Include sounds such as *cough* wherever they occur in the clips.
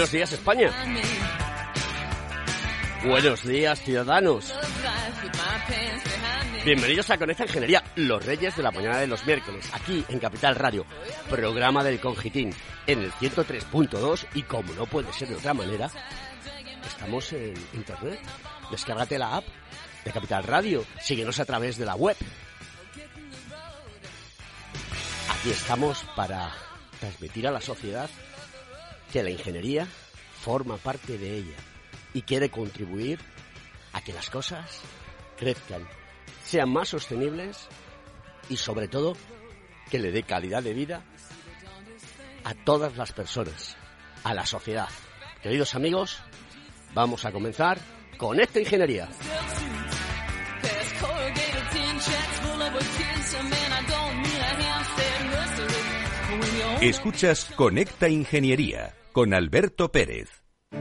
Buenos días, España. Buenos días, ciudadanos. Bienvenidos a Conecta Ingeniería, los reyes de la mañana de los miércoles, aquí en Capital Radio, programa del Congitín, en el 103.2 y como no puede ser de otra manera, estamos en internet. Descárgate la app de Capital Radio, síguenos a través de la web. Aquí estamos para transmitir a la sociedad que la ingeniería forma parte de ella y quiere contribuir a que las cosas crezcan, sean más sostenibles y sobre todo que le dé calidad de vida a todas las personas, a la sociedad. Queridos amigos, vamos a comenzar con esta ingeniería. Escuchas Conecta Ingeniería con Alberto Pérez.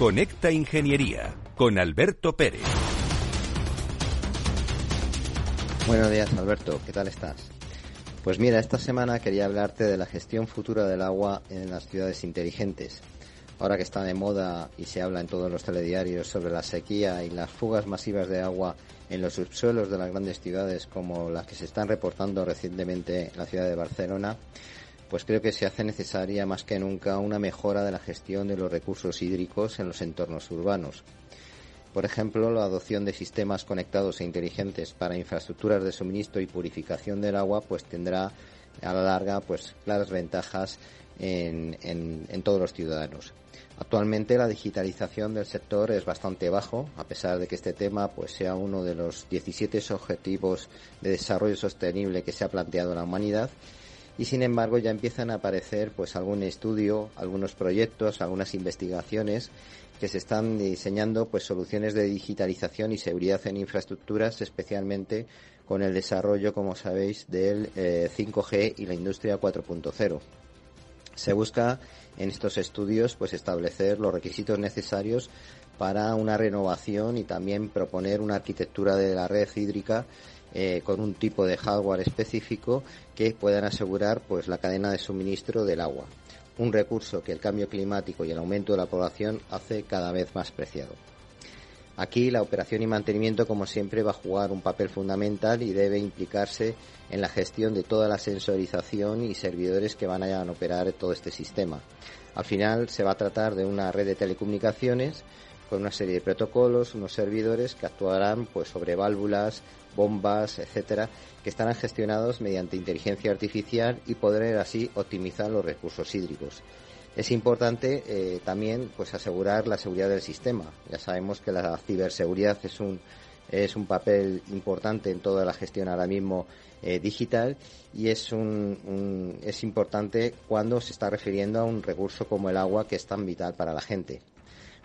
Conecta Ingeniería con Alberto Pérez. Buenos días, Alberto. ¿Qué tal estás? Pues mira, esta semana quería hablarte de la gestión futura del agua en las ciudades inteligentes. Ahora que está de moda y se habla en todos los telediarios sobre la sequía y las fugas masivas de agua en los subsuelos de las grandes ciudades como las que se están reportando recientemente en la ciudad de Barcelona, pues creo que se hace necesaria más que nunca una mejora de la gestión de los recursos hídricos en los entornos urbanos. Por ejemplo, la adopción de sistemas conectados e inteligentes para infraestructuras de suministro y purificación del agua, pues tendrá a la larga pues claras ventajas en, en todos los ciudadanos. Actualmente la digitalización del sector es bastante bajo, a pesar de que este tema pues sea uno de los 17 objetivos de desarrollo sostenible que se ha planteado la humanidad y sin embargo ya empiezan a aparecer pues algún estudio, algunos proyectos, algunas investigaciones que se están diseñando pues soluciones de digitalización y seguridad en infraestructuras, especialmente con el desarrollo, como sabéis, del 5G eh, y la industria 4.0. Se busca en estos estudios pues establecer los requisitos necesarios para una renovación y también proponer una arquitectura de la red hídrica eh, con un tipo de hardware específico que puedan asegurar pues la cadena de suministro del agua, un recurso que el cambio climático y el aumento de la población hace cada vez más preciado. Aquí la operación y mantenimiento, como siempre, va a jugar un papel fundamental y debe implicarse en la gestión de toda la sensorización y servidores que van a operar todo este sistema. Al final se va a tratar de una red de telecomunicaciones con una serie de protocolos, unos servidores que actuarán pues sobre válvulas, bombas, etcétera, que estarán gestionados mediante inteligencia artificial y poder así optimizar los recursos hídricos. Es importante eh, también pues asegurar la seguridad del sistema. Ya sabemos que la ciberseguridad es un es un papel importante en toda la gestión ahora mismo eh, digital y es, un, es importante cuando se está refiriendo a un recurso como el agua que es tan vital para la gente.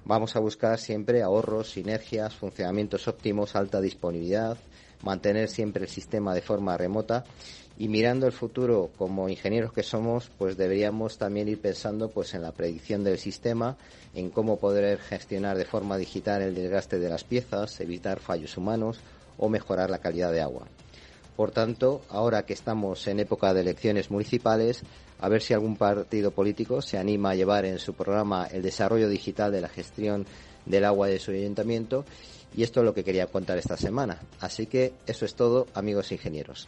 Vamos a buscar siempre ahorros, sinergias, funcionamientos óptimos, alta disponibilidad, mantener siempre el sistema de forma remota y mirando el futuro como ingenieros que somos, pues deberíamos también ir pensando pues en la predicción del sistema, en cómo poder gestionar de forma digital el desgaste de las piezas, evitar fallos humanos o mejorar la calidad de agua. Por tanto, ahora que estamos en época de elecciones municipales, a ver si algún partido político se anima a llevar en su programa el desarrollo digital de la gestión del agua de su ayuntamiento. Y esto es lo que quería contar esta semana. Así que eso es todo, amigos ingenieros.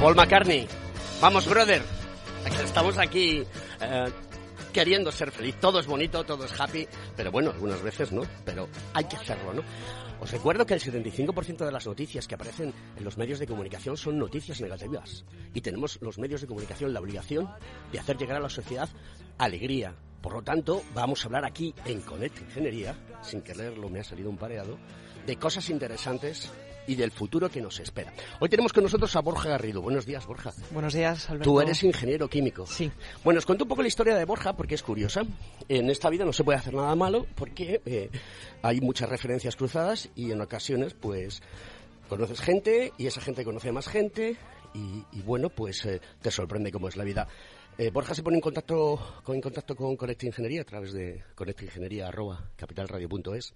Paul McCartney. Vamos, brother. Estamos aquí eh, queriendo ser feliz. Todo es bonito, todo es happy, pero bueno, algunas veces no, pero hay que hacerlo, ¿no? Os recuerdo que el 75% de las noticias que aparecen en los medios de comunicación son noticias negativas. Y tenemos los medios de comunicación la obligación de hacer llegar a la sociedad alegría. Por lo tanto, vamos a hablar aquí en Connect Ingeniería, sin quererlo me ha salido un pareado, de cosas interesantes y del futuro que nos espera. Hoy tenemos con nosotros a Borja Garrido. Buenos días, Borja. Buenos días, Alberto. Tú eres ingeniero químico. Sí. Bueno, os cuento un poco la historia de Borja porque es curiosa. En esta vida no se puede hacer nada malo porque eh, hay muchas referencias cruzadas y en ocasiones, pues, conoces gente y esa gente conoce a más gente y, bueno, pues eh, te sorprende cómo es la vida. Eh, Borja se pone en contacto con, en contacto con Conecta Ingeniería a través de conectaingeniería.capitalradio.es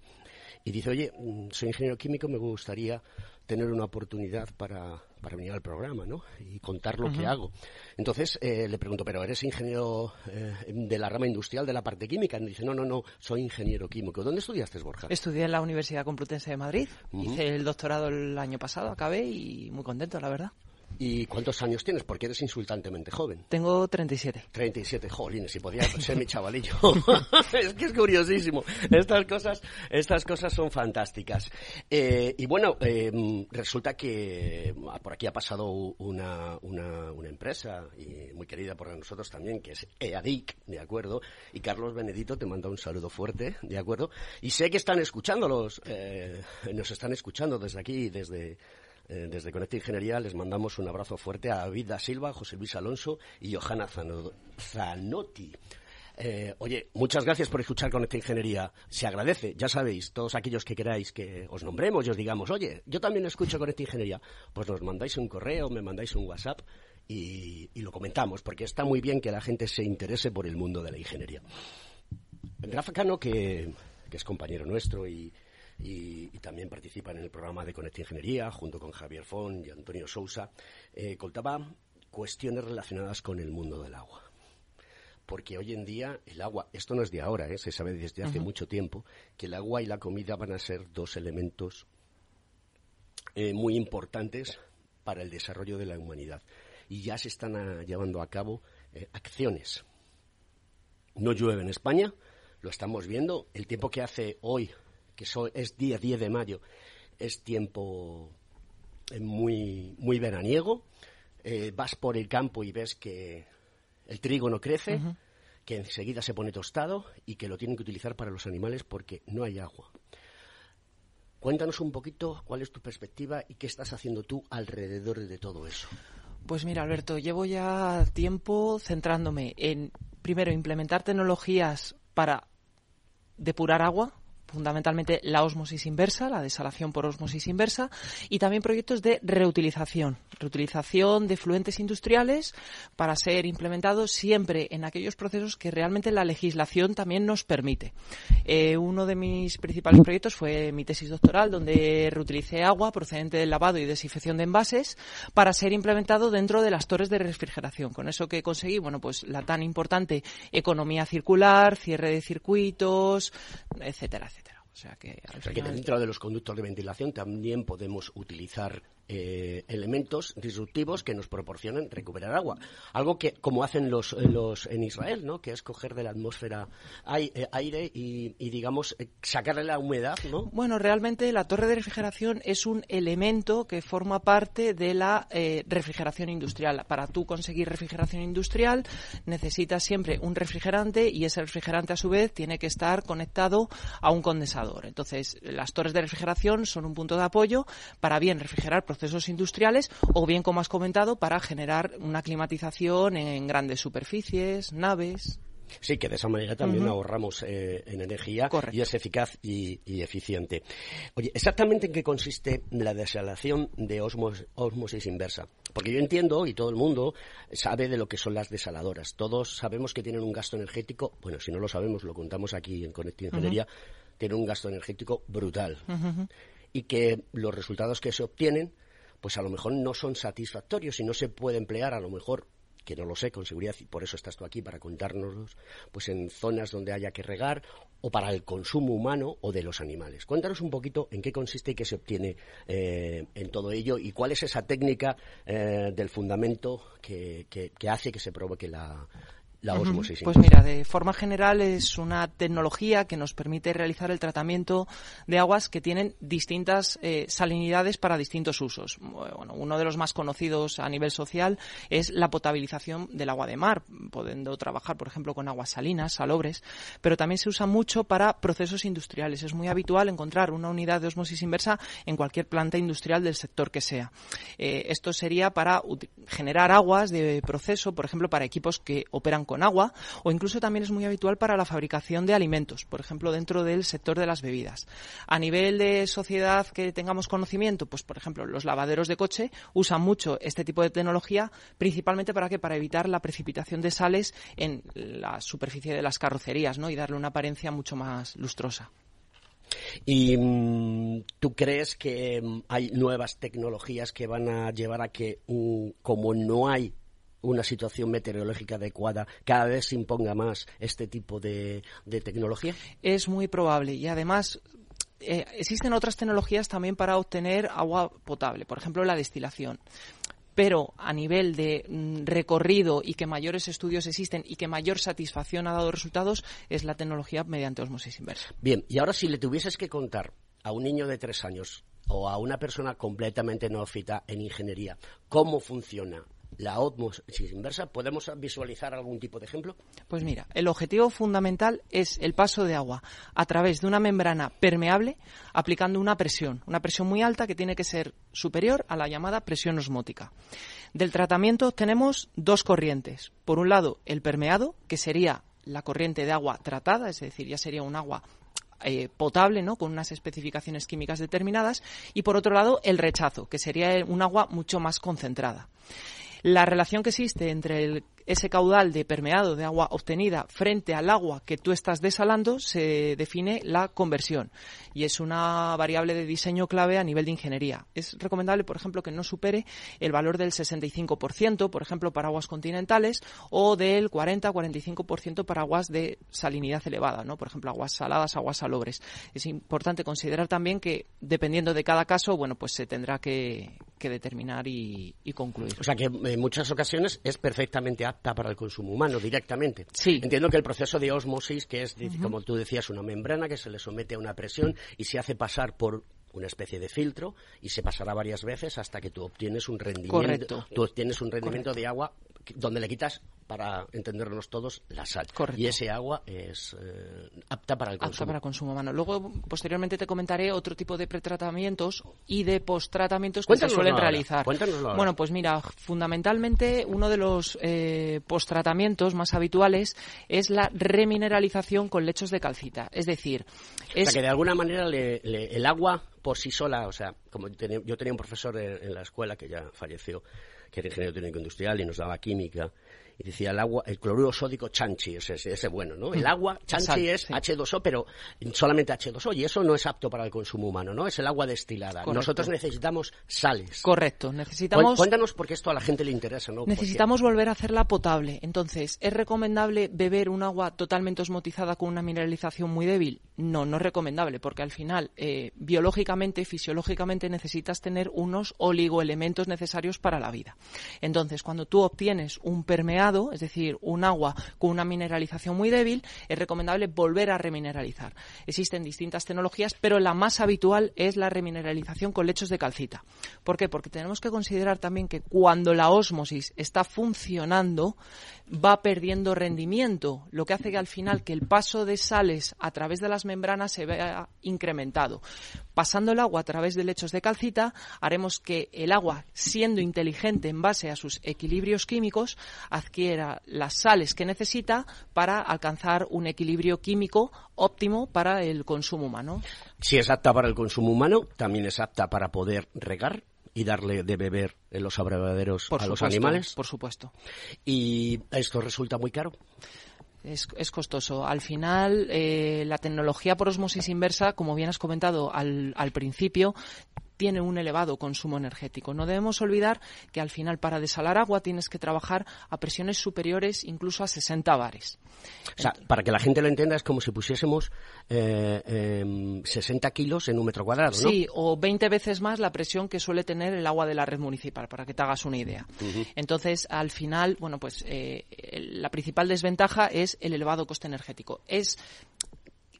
y dice, oye, mm, soy ingeniero químico, me gustaría tener una oportunidad para, para venir al programa, ¿no? Y contar lo que hago. Entonces eh, le pregunto, ¿pero eres ingeniero eh, de la rama industrial de la parte química? Y dice, no, no, no, soy ingeniero químico. ¿Dónde estudiaste, Borja? Estudié en la Universidad Complutense de Madrid. Hice el doctorado el año pasado, acabé y muy contento, la verdad. ¿Y cuántos años tienes? Porque eres insultantemente joven. Tengo 37. 37, jolines, si podía ser mi chavalillo. *laughs* es que es curiosísimo. Estas cosas, estas cosas son fantásticas. Eh, y bueno, em, resulta que ah, por aquí ha pasado una, una, una, empresa y muy querida por nosotros también, que es EADIC, ¿de acuerdo? Y Carlos Benedito te manda un saludo fuerte, ¿de acuerdo? Y sé que están escuchándolos, eh, nos están escuchando desde aquí, desde eh, desde Conecta Ingeniería les mandamos un abrazo fuerte a David da Silva, José Luis Alonso y Johanna Zanotti. Eh, oye, muchas gracias por escuchar Conecta Ingeniería. Se agradece, ya sabéis, todos aquellos que queráis que os nombremos y os digamos, oye, yo también escucho Conecta Ingeniería, pues nos mandáis un correo, me mandáis un WhatsApp y, lo comentamos, porque está muy bien que la gente se interese por el mundo de la ingeniería. Rafa Cano, que es compañero nuestro y, y, también participan en el programa de Conecta Ingeniería junto con Javier Font y Antonio Sousa, eh, contaba cuestiones relacionadas con el mundo del agua. Porque hoy en día el agua, esto no es de ahora, ¿eh? se sabe desde hace mucho tiempo, que el agua y la comida van a ser dos elementos eh, muy importantes para el desarrollo de la humanidad. Y ya se están ah, llevando a cabo acciones. No llueve en España, lo estamos viendo. El tiempo que hace hoy que es día 10 de mayo, es tiempo eh, muy, muy veraniego. Eh, vas por el campo y ves que el trigo no crece, que enseguida se pone tostado y que lo tienen que utilizar para los animales porque no hay agua. Cuéntanos un poquito cuál es tu perspectiva y qué estás haciendo tú alrededor de todo eso. Pues mira, Alberto, llevo ya tiempo centrándome en, primero, implementar tecnologías para depurar agua, fundamentalmente la osmosis inversa, la desalación por osmosis inversa, y también proyectos de reutilización, reutilización de fluentes industriales para ser implementados siempre en aquellos procesos que realmente la legislación también nos permite. Eh, uno de mis principales proyectos fue mi tesis doctoral, donde reutilicé agua procedente del lavado y desinfección de envases para ser implementado dentro de las torres de refrigeración. Con eso que conseguí, bueno, pues la tan importante economía circular, cierre de circuitos, etcétera, etcétera. O sea que, que dentro de los conductos de ventilación también podemos utilizar eh, elementos disruptivos que nos proporcionan recuperar agua. Algo que, como hacen los, los en Israel, ¿no? que es coger de la atmósfera eh, aire y, digamos, eh, sacarle la humedad. ¿no? Bueno, realmente la torre de refrigeración es un elemento que forma parte de la refrigeración industrial. Para tú conseguir refrigeración industrial necesitas siempre un refrigerante y ese refrigerante, a su vez, tiene que estar conectado a un condensador. Entonces, las torres de refrigeración son un punto de apoyo para bien refrigerar procesos industriales o bien, como has comentado, para generar una climatización en grandes superficies, naves. Sí, que de esa manera también ahorramos eh, en energía y es eficaz y, eficiente. Oye, ¿exactamente en qué consiste la desalación de osmosis inversa? Porque yo entiendo, y todo el mundo sabe de lo que son las desaladoras. Todos sabemos que tienen un gasto energético, bueno, si no lo sabemos, lo contamos aquí en Conecta Ingeniería, tienen un gasto energético brutal. Y que los resultados que se obtienen pues a lo mejor no son satisfactorios y no se puede emplear a lo mejor que no lo sé con seguridad y por eso estás tú aquí para contárnoslos, pues en zonas donde haya que regar o para el consumo humano o de los animales. Cuéntanos un poquito en qué consiste y qué se obtiene eh, en todo ello y cuál es esa técnica eh, del fundamento que, que, hace que se provoque la, pues mira, de forma general es una tecnología que nos permite realizar el tratamiento de aguas que tienen distintas eh, salinidades para distintos usos. Bueno, uno de los más conocidos a nivel social es la potabilización del agua de mar, pudiendo trabajar, por ejemplo, con aguas salinas, salobres, pero también se usa mucho para procesos industriales. Es muy habitual encontrar una unidad de osmosis inversa en cualquier planta industrial del sector que sea. Eh, esto sería para generar aguas de proceso, por ejemplo, para equipos que operan con agua o incluso también es muy habitual para la fabricación de alimentos, por ejemplo, dentro del sector de las bebidas. A nivel de sociedad que tengamos conocimiento, pues por ejemplo, los lavaderos de coche usan mucho este tipo de tecnología, principalmente para que para evitar la precipitación de sales en la superficie de las carrocerías, ¿no? y darle una apariencia mucho más lustrosa. ¿Y mm, tú crees que mm, hay nuevas tecnologías que van a llevar a que, mm, como no hay una situación meteorológica adecuada, cada vez se imponga más este tipo de, tecnología? Es muy probable y además eh, existen otras tecnologías también para obtener agua potable, por ejemplo la destilación. Pero a nivel de mm, recorrido y que mayores estudios existen y que mayor satisfacción ha dado resultados es la tecnología mediante osmosis inversa. Bien, y ahora si le tuvieses que contar a un niño de tres años o a una persona completamente neófita en ingeniería cómo funciona la osmosis inversa, ¿podemos visualizar algún tipo de ejemplo? Pues mira, el objetivo fundamental es el paso de agua a través de una membrana permeable aplicando una presión, una presión muy alta que tiene que ser superior a la llamada presión osmótica. Del tratamiento tenemos dos corrientes. Por un lado, el permeado, que sería la corriente de agua tratada, es decir, ya sería un agua eh, potable, ¿no? Con unas especificaciones químicas determinadas. Y por otro lado, el rechazo, que sería un agua mucho más concentrada. La relación que existe entre ese caudal de permeado de agua obtenida frente al agua que tú estás desalando se define la conversión y es una variable de diseño clave a nivel de ingeniería. Es recomendable, por ejemplo, que no supere el valor del 65%, por ejemplo, para aguas continentales o del 40-45% para aguas de salinidad elevada, ¿no? Por ejemplo, aguas saladas, aguas salobres. Es importante considerar también que dependiendo de cada caso, bueno, pues se tendrá que, determinar y, y concluir. O sea que en muchas ocasiones es perfectamente apta para el consumo humano directamente. Sí. Entiendo que el proceso de osmosis, que es, como tú decías, una membrana que se le somete a una presión y se hace pasar por una especie de filtro y se pasará varias veces hasta que tú obtienes un rendimiento, Correcto. tú obtienes un rendimiento de agua donde le quitas para entendernos todos, la sal. Correcto. Y ese agua es eh, apta para el consumo. Apta para consumo humano. Luego, posteriormente, te comentaré otro tipo de pretratamientos y de posttratamientos que se suelen realizar. Bueno, pues mira, fundamentalmente uno de los eh, posttratamientos más habituales es la remineralización con lechos de calcita. Es decir, O es sea, que de alguna manera le- le- el agua por sí sola, o sea, como yo tenía, yo tenía un profesor en, en la escuela que ya falleció, que era ingeniero técnico industrial y nos daba química, y decía el agua, el cloruro sódico chanchi, ese, ese, bueno, ¿no? El agua chanchi es sí. H2O, pero solamente H2O, y eso no es apto para el consumo humano, ¿no? Es el agua destilada. Correcto. Nosotros necesitamos sales. correcto. Necesitamos Cuéntanos porque esto a la gente le interesa, ¿no? Necesitamos volver a hacerla potable. Entonces, ¿es recomendable beber un agua totalmente osmotizada con una mineralización muy débil? No, no es recomendable, porque al final, eh, biológicamente, fisiológicamente, necesitas tener unos oligoelementos necesarios para la vida. Entonces, cuando tú obtienes un es decir, un agua con una mineralización muy débil, es recomendable volver a remineralizar. Existen distintas tecnologías, pero la más habitual es la remineralización con lechos de calcita. ¿Por qué? Porque tenemos que considerar también que cuando la ósmosis está funcionando, va perdiendo rendimiento, lo que hace que al final que el paso de sales a través de las membranas se vea incrementado. Pasando el agua a través de lechos de calcita, haremos que el agua, siendo inteligente en base a sus equilibrios químicos, adquiera las sales que necesita para alcanzar un equilibrio químico óptimo para el consumo humano. Si es apta para el consumo humano, también es apta para poder regar y darle de beber en los abrevaderos Por a los animales. Por supuesto. Y esto resulta muy caro. Es, es costoso. Al final, eh, la tecnología por osmosis inversa, como bien has comentado al, al principio, tiene un elevado consumo energético. No debemos olvidar que al final para desalar agua tienes que trabajar a presiones superiores incluso a 60 bares. O sea, para que la gente lo entienda, es como si pusiésemos eh, em, 60 kilos en un metro cuadrado, ¿no? Sí, o 20 veces más la presión que suele tener el agua de la red municipal, para que te hagas una idea. Entonces, al final, bueno, pues eh, la principal desventaja es el elevado coste energético. Es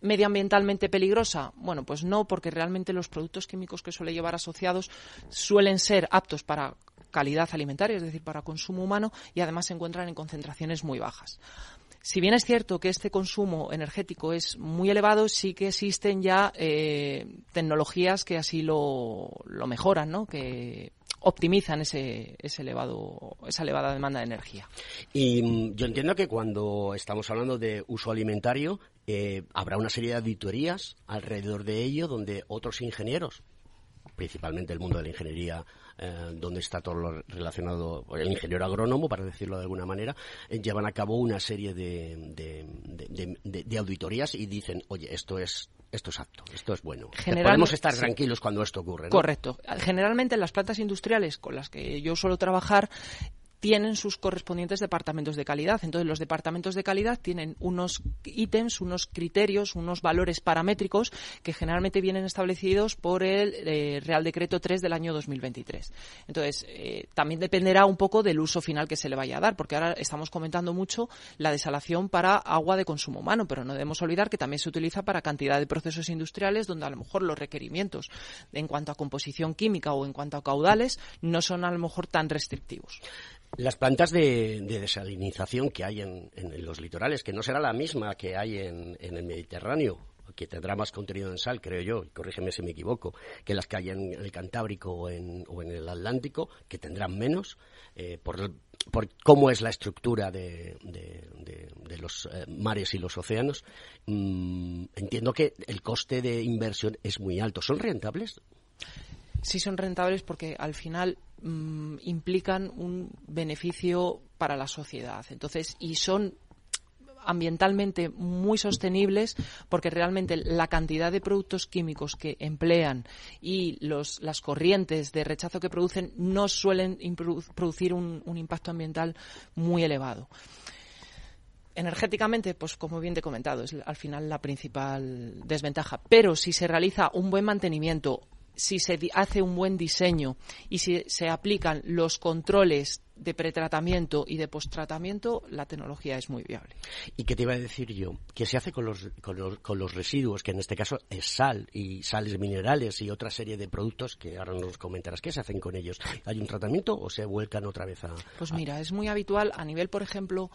medioambientalmente peligrosa? Bueno, pues no, porque realmente los productos químicos que suele llevar asociados suelen ser aptos para calidad alimentaria, es decir, para consumo humano, y además se encuentran en concentraciones muy bajas. Si bien es cierto que este consumo energético es muy elevado, sí que existen ya eh, tecnologías que así lo, lo mejoran, ¿no? que optimizan ese, ese elevado, esa elevada demanda de energía. Y mm, yo entiendo que cuando estamos hablando de uso alimentario, eh, habrá una serie de auditorías alrededor de ello donde otros ingenieros, principalmente el mundo de la ingeniería, eh, donde está todo lo relacionado, el ingeniero agrónomo, para decirlo de alguna manera, eh, llevan a cabo una serie de- de auditorías y dicen, oye, esto es esto es apto, esto es bueno. Podemos estar sí. tranquilos cuando esto ocurre. ¿no? Correcto. Generalmente en las plantas industriales con las que yo suelo trabajar tienen sus correspondientes departamentos de calidad. Entonces, los departamentos de calidad tienen unos ítems, unos criterios, unos valores paramétricos que generalmente vienen establecidos por el eh, Real Decreto 3 del año 2023. Entonces, eh, también dependerá un poco del uso final que se le vaya a dar, porque ahora estamos comentando mucho la desalación para agua de consumo humano, pero no debemos olvidar que también se utiliza para cantidad de procesos industriales donde a lo mejor los requerimientos en cuanto a composición química o en cuanto a caudales no son a lo mejor tan restrictivos. Las plantas de, de desalinización que hay en, en los litorales, que no será la misma que hay en, en el Mediterráneo, que tendrá más contenido en sal, creo yo, y corrígeme si me equivoco, que las que hay en el Cantábrico o en, el Atlántico, que tendrán menos, eh, por, cómo es la estructura de- de los eh, mares y los océanos. Mm, entiendo que el coste de inversión es muy alto. ¿Son rentables? sí son rentables porque al final mm, implican un beneficio para la sociedad. Entonces, y son ambientalmente muy sostenibles porque realmente la cantidad de productos químicos que emplean y las corrientes de rechazo que producen no suelen producir un, un impacto ambiental muy elevado. Energéticamente, pues como bien te he comentado, es al final la principal desventaja. Pero si se realiza un buen mantenimiento, si se hace un buen diseño y si se aplican los controles de pretratamiento y de posttratamiento, la tecnología es muy viable. ¿Y qué te iba a decir yo? ¿Qué se hace con los, con los, con los residuos, que en este caso es sal y sales minerales y otra serie de productos que ahora nos comentarás? ¿Qué se hacen con ellos? ¿Hay un tratamiento o se vuelcan otra vez a...? Pues mira, es muy habitual a nivel, por ejemplo,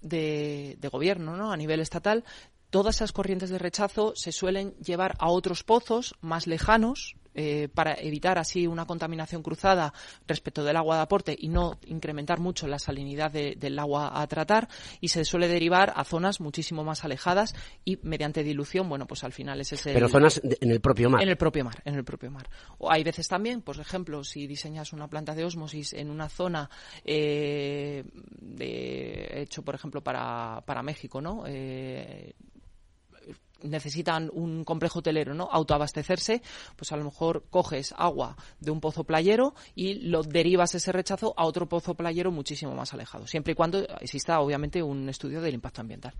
de, de, gobierno, ¿no? a nivel estatal, todas esas corrientes de rechazo se suelen llevar a otros pozos más lejanos eh, para evitar así una contaminación cruzada respecto del agua de aporte y no incrementar mucho la salinidad del agua a tratar y se suele derivar a zonas muchísimo más alejadas y mediante dilución, bueno, pues al final es ese... Pero zonas en el propio mar. En el propio mar, en el propio mar. O hay veces también, por ejemplo, si diseñas una planta de osmosis en una zona eh, de, hecho, por ejemplo, para, para México, ¿no? Eh, necesitan un complejo hotelero, ¿no? Autoabastecerse, pues a lo mejor coges agua de un pozo playero y lo derivas ese rechazo a otro pozo playero muchísimo más alejado, siempre y cuando exista obviamente un estudio del impacto ambiental.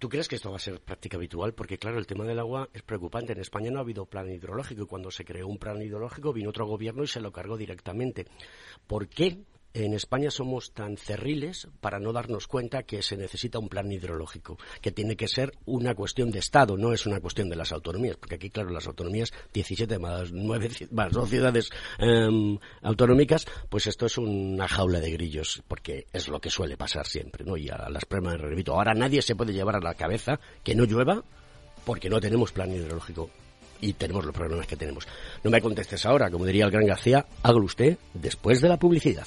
¿Tú crees que esto va a ser práctica habitual? Porque, claro, el tema del agua es preocupante. En España no ha habido plan hidrológico y cuando se creó un plan hidrológico vino otro gobierno y se lo cargó directamente. ¿Por qué en España somos tan cerriles para no darnos cuenta que se necesita un plan hidrológico, que tiene que ser una cuestión de Estado, no es una cuestión de las autonomías, porque aquí, claro, las autonomías, 17 más 9 *laughs* más dos ciudades em, autonómicas, pues esto es una jaula de grillos, porque es lo que suele pasar siempre, ¿no? Y a las pruebas de repito, ahora nadie se puede llevar a la cabeza que no llueva porque no tenemos plan hidrológico y tenemos los problemas que tenemos. No me contestes ahora, como diría el gran García, hágalo usted después de la publicidad.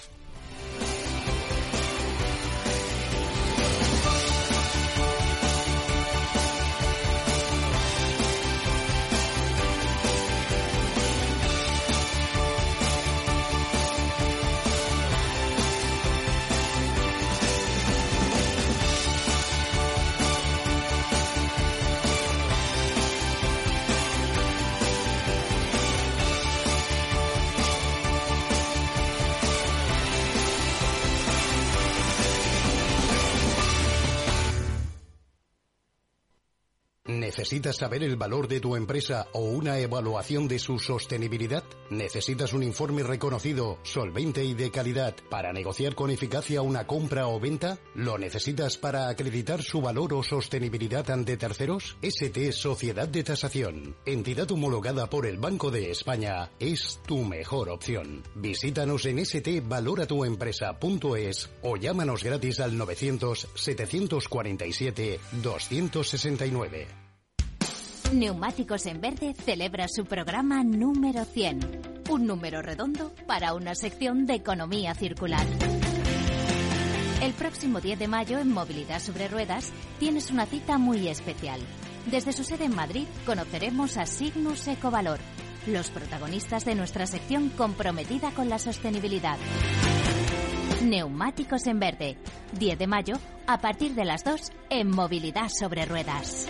¿Necesitas saber el valor de tu empresa o una evaluación de su sostenibilidad? ¿Necesitas un informe reconocido, solvente y de calidad para negociar con eficacia una compra o venta? ¿Lo necesitas para acreditar su valor o sostenibilidad ante terceros? ST Sociedad de Tasación, entidad homologada por el Banco de España, es tu mejor opción. Visítanos en stvaloratuempresa.es o llámanos gratis al 900 747 269. Neumáticos en Verde celebra su programa número 100. Un número redondo para una sección de economía circular. El próximo 10 de mayo en Movilidad sobre Ruedas tienes una cita muy especial. Desde su sede en Madrid conoceremos a Signus Ecovalor, los protagonistas de nuestra sección comprometida con la sostenibilidad. Neumáticos en Verde, 10 de mayo a partir de las 2 en Movilidad sobre Ruedas.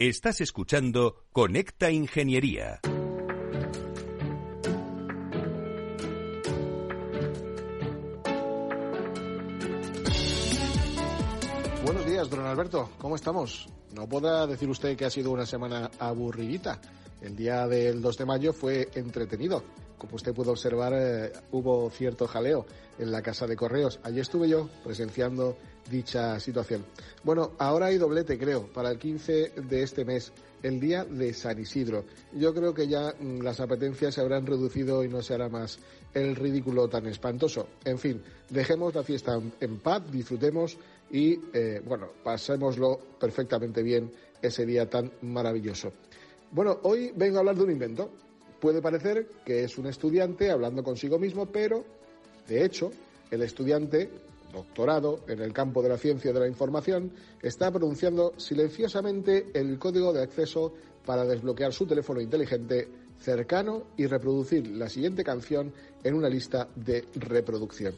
Estás escuchando Conecta Ingeniería. Buenos días, don Alberto. ¿Cómo estamos? No podrá decir usted que ha sido una semana aburridita. El día del 2 de mayo fue entretenido. Como usted puede observar, eh, hubo cierto jaleo en la casa de correos. Allí estuve yo presenciando dicha situación. Bueno, ahora hay doblete, creo, para el 15 de este mes, el día de San Isidro. Yo creo que ya mm, las apetencias se habrán reducido y no se hará más el ridículo tan espantoso. En fin, dejemos la fiesta en paz, disfrutemos y, eh, bueno, pasémoslo perfectamente bien ese día tan maravilloso. Bueno, hoy vengo a hablar de un invento. Puede parecer que es un estudiante hablando consigo mismo, pero de hecho, el estudiante, doctorado en el campo de la ciencia de la información, está pronunciando silenciosamente el código de acceso para desbloquear su teléfono inteligente cercano y reproducir la siguiente canción en una lista de reproducción.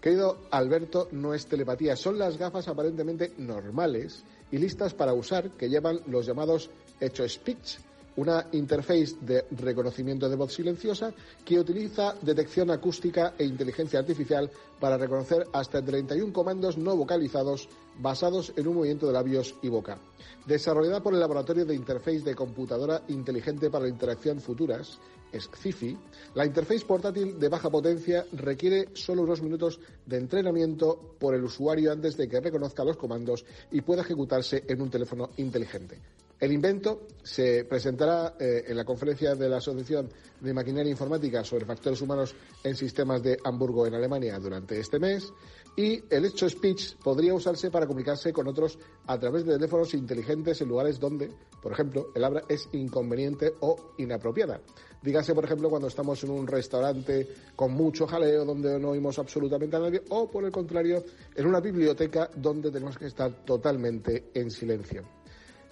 Querido Alberto, no es telepatía, son las gafas aparentemente normales y listas para usar que llevan los llamados hecho speech, una interface de reconocimiento de voz silenciosa que utiliza detección acústica e inteligencia artificial para reconocer hasta 31 comandos no vocalizados basados en un movimiento de labios y boca. Desarrollada por el Laboratorio de Interface de Computadora Inteligente para la Interacción Futuras, SCIFI, la interface portátil de baja potencia requiere solo unos minutos de entrenamiento por el usuario antes de que reconozca los comandos y pueda ejecutarse en un teléfono inteligente. El invento se presentará eh, en la conferencia de la Asociación de Maquinaria Informática sobre Factores Humanos en Sistemas de Hamburgo, en Alemania, durante este mes. Y el hecho speech podría usarse para comunicarse con otros a través de teléfonos inteligentes en lugares donde, por ejemplo, el habla es inconveniente o inapropiada. Dígase, por ejemplo, cuando estamos en un restaurante con mucho jaleo donde no oímos absolutamente a nadie, o por el contrario, en una biblioteca donde tenemos que estar totalmente en silencio.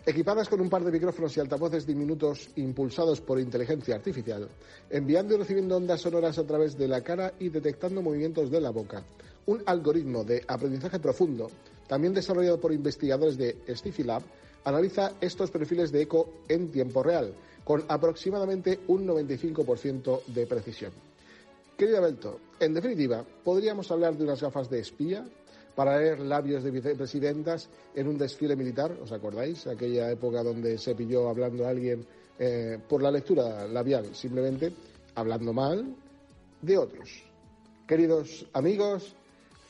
Equipadas con un par de micrófonos y altavoces diminutos impulsados por inteligencia artificial, enviando y recibiendo ondas sonoras a través de la cara y detectando movimientos de la boca. Un algoritmo de aprendizaje profundo, también desarrollado por investigadores de Stiffy Lab, analiza estos perfiles de eco en tiempo real, con aproximadamente un 95% de precisión. Querido Belto, en definitiva, podríamos hablar de unas gafas de espía para leer labios de vicepresidentas en un desfile militar, ¿os acordáis? Aquella época donde se pilló hablando a alguien eh, por la lectura labial, simplemente hablando mal de otros. Queridos amigos,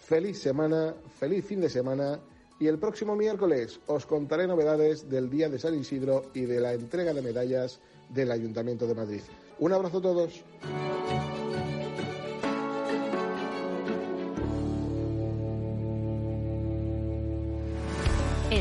feliz semana, feliz fin de semana y el próximo miércoles os contaré novedades del Día de San Isidro y de la entrega de medallas del Ayuntamiento de Madrid. Un abrazo a todos.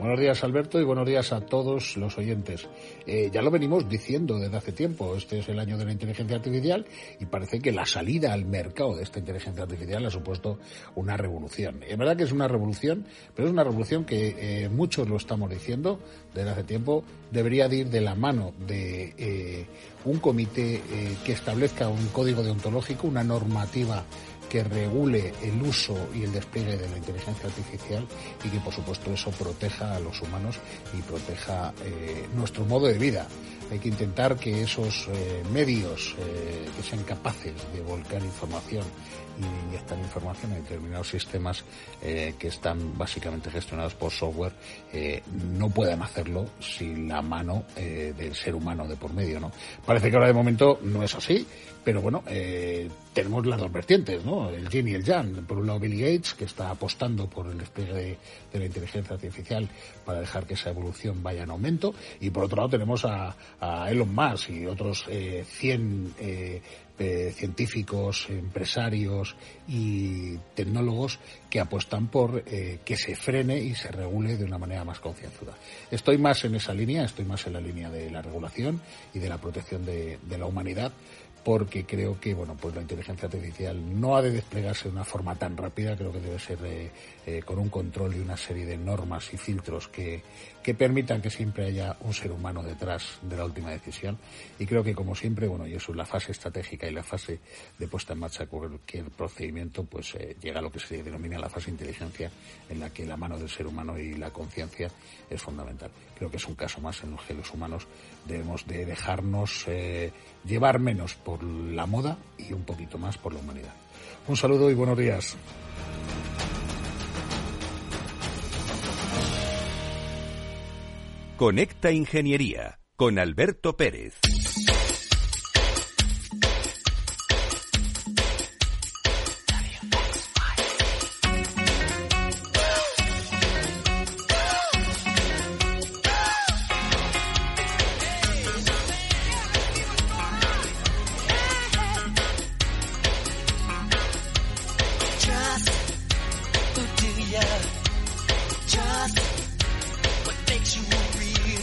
Buenos días, Alberto, y buenos días a todos los oyentes. Eh, ya lo venimos diciendo desde hace tiempo. Este es el año de la inteligencia artificial y parece que la salida al mercado de esta inteligencia artificial ha supuesto una revolución. Es verdad que es una revolución, pero es una revolución que eh, muchos lo estamos diciendo desde hace tiempo. Debería ir de la mano de eh, un comité que establezca un código deontológico, una normativa que regule el uso y el despliegue de la inteligencia artificial y que por supuesto eso proteja a los humanos y proteja eh, nuestro modo de vida. Hay que intentar que esos eh, medios eh, que sean capaces de volcar información y inyectar información en determinados sistemas que están básicamente gestionados por software no puedan hacerlo sin la mano del ser humano de por medio. ¿no? Parece que ahora de momento no es así pero bueno, tenemos las dos vertientes, ¿no? El yin y el yang. Por un lado, Bill Gates, que está apostando por el despliegue de, la inteligencia artificial para dejar que esa evolución vaya en aumento. Y por otro lado, tenemos a, Elon Musk y otros eh, 100 eh, eh, científicos, empresarios y tecnólogos que apuestan por eh, que se frene y se regule de una manera más concienzuda. Estoy más en esa línea, estoy más en la línea de la regulación y de la protección de la humanidad, porque creo que bueno pues la inteligencia artificial no ha de desplegarse de una forma tan rápida creo que debe ser eh, eh, con un control y una serie de normas y filtros que, que permitan que siempre haya un ser humano detrás de la última decisión. Y creo que como siempre bueno y eso es la fase estratégica y la fase de puesta en marcha cualquier procedimiento pues eh, llega a lo que se denomina la fase inteligencia en la que la mano del ser humano y la conciencia es fundamental creo que es un caso más en los que los humanos debemos de dejarnos llevar menos por la moda y un poquito más por la humanidad. Un saludo y buenos días. Conecta Ingeniería con Alberto Pérez.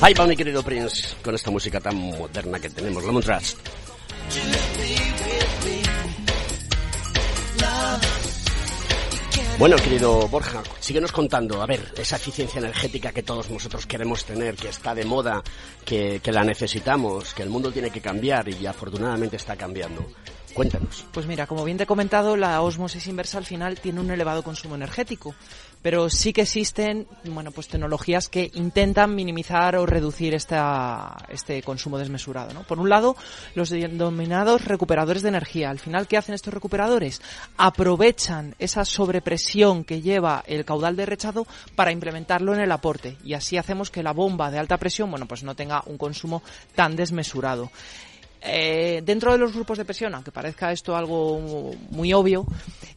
Ahí va mi querido Prince con esta música tan moderna que tenemos, la Trust. Bueno, querido Borja, síguenos contando, a ver, esa eficiencia energética que todos nosotros queremos tener, que está de moda, que, que la necesitamos, que el mundo tiene que cambiar y afortunadamente está cambiando. Cuéntanos. Pues mira, como bien te he comentado, la osmosis inversa al final tiene un elevado consumo energético, pero sí que existen, bueno, pues tecnologías que intentan minimizar o reducir esta, este consumo desmesurado, ¿no? Por un lado, los denominados recuperadores de energía. Al final, ¿qué hacen estos recuperadores? Aprovechan esa sobrepresión que lleva el caudal de rechado para implementarlo en el aporte y así hacemos que la bomba de alta presión, bueno, pues no tenga un consumo tan desmesurado. Eh, dentro de los grupos de presión, aunque parezca esto algo muy obvio,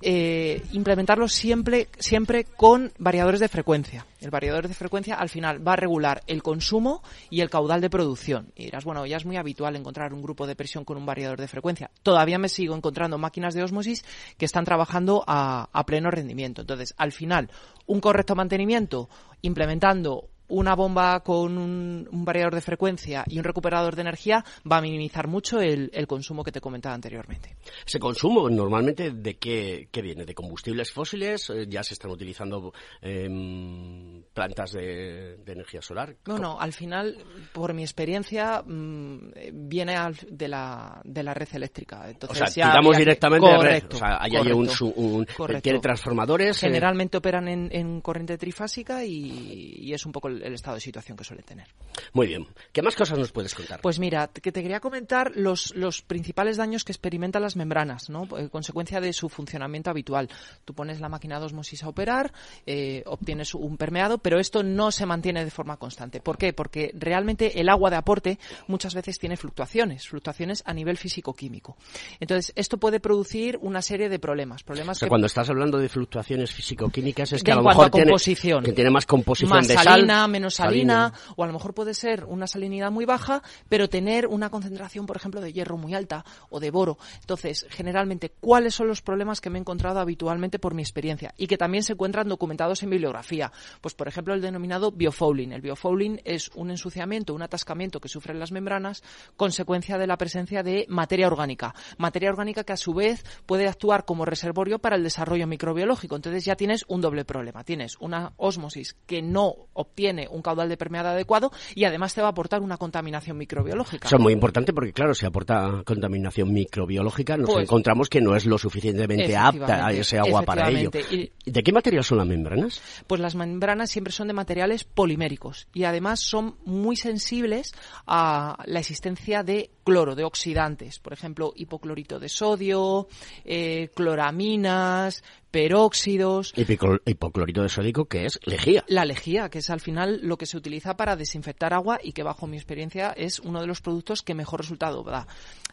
eh, implementarlo siempre, siempre con variadores de frecuencia. El variador de frecuencia al final va a regular el consumo y el caudal de producción. Y dirás, bueno, ya es muy habitual encontrar un grupo de presión con un variador de frecuencia. Todavía me sigo encontrando máquinas de osmosis que están trabajando a, a pleno rendimiento. Entonces, al final, un correcto mantenimiento implementando una bomba con un, variador de frecuencia y un recuperador de energía va a minimizar mucho el, consumo que te comentaba anteriormente. ¿Ese consumo normalmente de qué, viene? ¿De combustibles fósiles? Eh, ¿Ya se están utilizando em, plantas de, energía solar? No, no, al final, por mi experiencia, mm, viene de, la, de la red eléctrica. Entonces, o sea, tiramos directamente de red. O sea, ahí hay un, un tiene transformadores. Eh. Generalmente operan en, corriente trifásica y, y es un poco el el, estado de situación que suele tener. Muy bien. ¿Qué más cosas nos puedes contar? Pues mira, que te quería comentar los, los principales daños que experimentan las membranas, ¿no? En consecuencia de su funcionamiento habitual. Tú pones la máquina de osmosis a operar, eh, obtienes un permeado, pero esto no se mantiene de forma constante. ¿Por qué? Porque realmente el agua de aporte muchas veces tiene fluctuaciones, fluctuaciones a nivel físico-químico. Entonces, esto puede producir una serie de problemas. problemas que... Cuando estás hablando de fluctuaciones físico-químicas es que a lo mejor tiene, que tiene más composición de salina, menos salina, o a lo mejor puede ser una salinidad muy baja, pero tener una concentración, por ejemplo, de hierro muy alta o de boro. Entonces, generalmente, ¿cuáles son los problemas que me he encontrado habitualmente por mi experiencia y que también se encuentran documentados en bibliografía? Pues, por ejemplo, el denominado biofouling. El biofouling es un ensuciamiento, un atascamiento que sufren las membranas consecuencia de la presencia de materia orgánica. Materia orgánica que a su vez puede actuar como reservorio para el desarrollo microbiológico. Entonces ya tienes un doble problema. Tienes una osmosis que no obtiene un caudal de permeado adecuado y además te va a aportar una contaminación microbiológica. Eso es muy importante porque, claro, si aporta contaminación microbiológica, nos pues encontramos que no es lo suficientemente apta a ese agua para ello. ¿De qué material son las membranas? Pues las membranas siempre son de materiales poliméricos y además son muy sensibles a la existencia de cloro, de oxidantes, por ejemplo, hipoclorito de sodio, eh, cloraminas, peróxidos. Hipoclorito de sódico, que es lejía. La lejía, que es al final lo que se utiliza para desinfectar agua y que bajo mi experiencia es uno de los productos que mejor resultado da.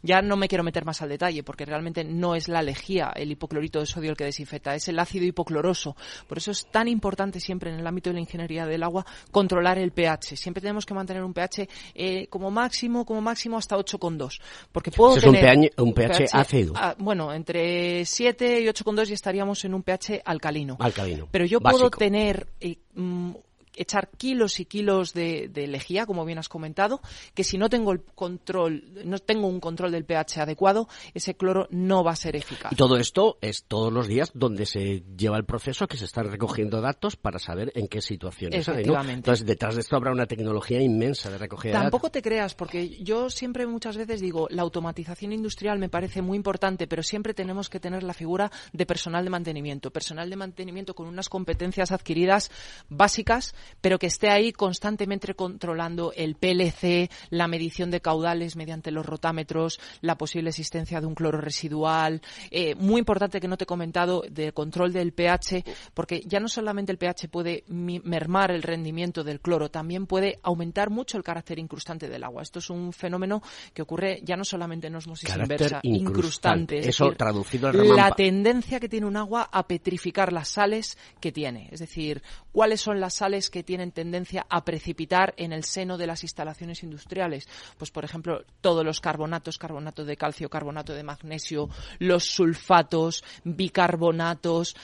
Ya no me quiero meter más al detalle porque realmente no es la lejía, el hipoclorito de sodio el que desinfecta, es el ácido hipocloroso. Por eso es tan importante siempre en el ámbito de la ingeniería del agua controlar el pH. Siempre tenemos que mantener un pH eh, como máximo, como máximo hasta 8,5 8,2. Porque puedo es tener un pH, ácido. Ah, bueno, entre 7 y 8,2 ya estaríamos en un pH alcalino. Alcalino. Pero yo puedo tener eh, mm, echar kilos y kilos de, lejía, como bien has comentado, que si no tengo el control, no tengo un control del pH adecuado, ese cloro no va a ser eficaz. Y todo esto es todos los días donde se lleva el proceso que se están recogiendo datos para saber en qué situaciones hay. Entonces, detrás de esto habrá una tecnología inmensa de recogida de Tampoco te creas, porque yo siempre muchas veces digo, la automatización industrial me parece muy importante, pero siempre tenemos que tener la figura de personal de mantenimiento. Personal de mantenimiento con unas competencias adquiridas básicas pero que esté ahí constantemente controlando el PLC, la medición de caudales mediante los rotámetros, la posible existencia de un cloro residual. Eh, muy importante que no te he comentado de control del pH, porque ya no solamente el pH puede mermar el rendimiento del cloro, también puede aumentar mucho el carácter incrustante del agua. Esto es un fenómeno que ocurre ya no solamente en osmosis inversa, incrustante. Eso traducido al La tendencia que tiene un agua a petrificar las sales que tiene. Es decir, cuáles son las sales que tienen tendencia a precipitar en el seno de las instalaciones industriales. Pues, por ejemplo, todos los carbonatos, carbonato de calcio, carbonato de magnesio, los sulfatos, bicarbonatos,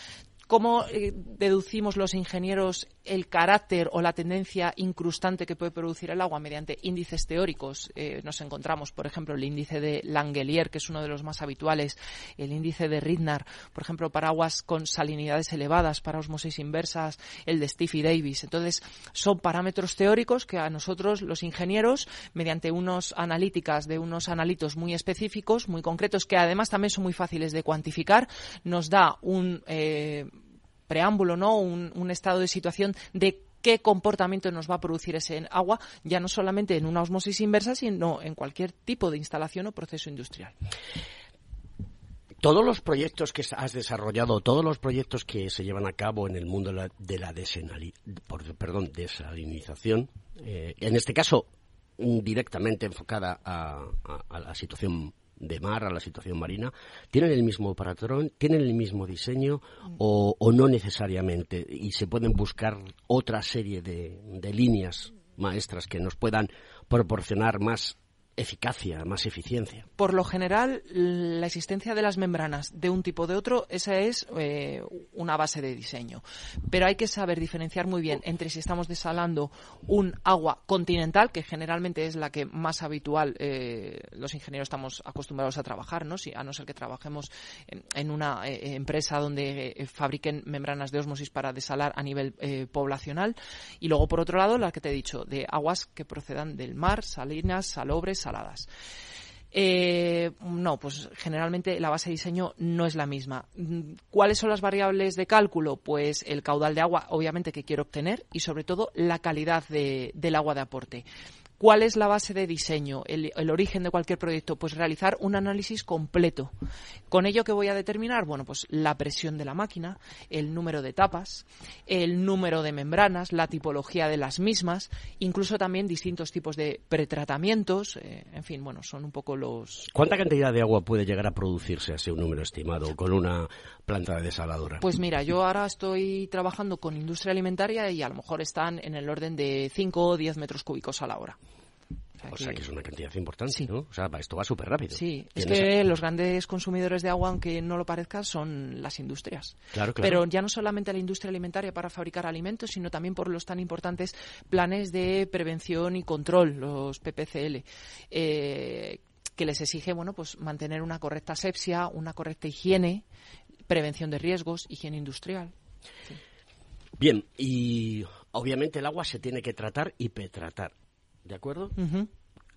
¿Cómo eh, deducimos los ingenieros el carácter o la tendencia incrustante que puede producir el agua mediante índices teóricos? Eh, nos encontramos, por ejemplo, el índice de Langelier, que es uno de los más habituales, el índice de Ridnar, por ejemplo, para aguas con salinidades elevadas, para osmosis inversas, el de Stiffy Davis. Entonces, son parámetros teóricos que a nosotros, los ingenieros, mediante unos analíticas de unos analitos muy específicos, muy concretos, que además también son muy fáciles de cuantificar, nos da un eh, preámbulo, ¿no? Un, estado de situación de qué comportamiento nos va a producir ese agua, ya no solamente en una osmosis inversa, sino en cualquier tipo de instalación o proceso industrial. Todos los proyectos que has desarrollado, todos los proyectos que se llevan a cabo en el mundo de la, desalinización, eh, en este caso directamente enfocada a la situación de mar a la situación marina, ¿tienen el mismo patrón, tienen el mismo diseño o, no necesariamente? Y se pueden buscar otra serie de, de líneas maestras que nos puedan proporcionar más eficacia, más eficiencia. Por lo general, la existencia de las membranas de un tipo o de otro, esa es eh, una base de diseño. Pero hay que saber diferenciar muy bien entre si estamos desalando un agua continental, que generalmente es la que más habitual eh, los ingenieros estamos acostumbrados a trabajar, ¿no? Si, a no ser que trabajemos en, una eh, empresa donde fabriquen membranas de osmosis para desalar a nivel poblacional. Y luego, por otro lado, la que te he dicho, de aguas que procedan del mar, salinas, salobres, saladas. Eh, no, pues generalmente la base de diseño no es la misma. ¿Cuáles son las variables de cálculo? Pues el caudal de agua, obviamente, que quiero obtener y sobre todo la calidad del agua de aporte. ¿Cuál es la base de diseño, el, origen de cualquier proyecto? Pues realizar un análisis completo. ¿Con ello qué voy a determinar? Bueno, pues la presión de la máquina, el número de etapas, el número de membranas, la tipología de las mismas, incluso también distintos tipos de pretratamientos. Eh, en fin, bueno, son un poco los. ¿Cuánta cantidad de agua puede llegar a producirse, así un número estimado, con una planta de desaladora? Pues mira, yo ahora estoy trabajando con industria alimentaria y a lo mejor están en el orden de 5 o 10 metros cúbicos a la hora. O sea, que es una cantidad importante, ¿no? O sea, esto va súper rápido. Sí, es que los grandes consumidores de agua, aunque no lo parezca, son las industrias. Claro, claro. Pero ya no solamente la industria alimentaria para fabricar alimentos, sino también por los tan importantes planes de prevención y control, los PPCL. Eh, que les exige bueno pues mantener una correcta asepsia, una correcta higiene, prevención de riesgos, higiene industrial. Bien, y obviamente el agua se tiene que tratar y petratar. ¿De acuerdo?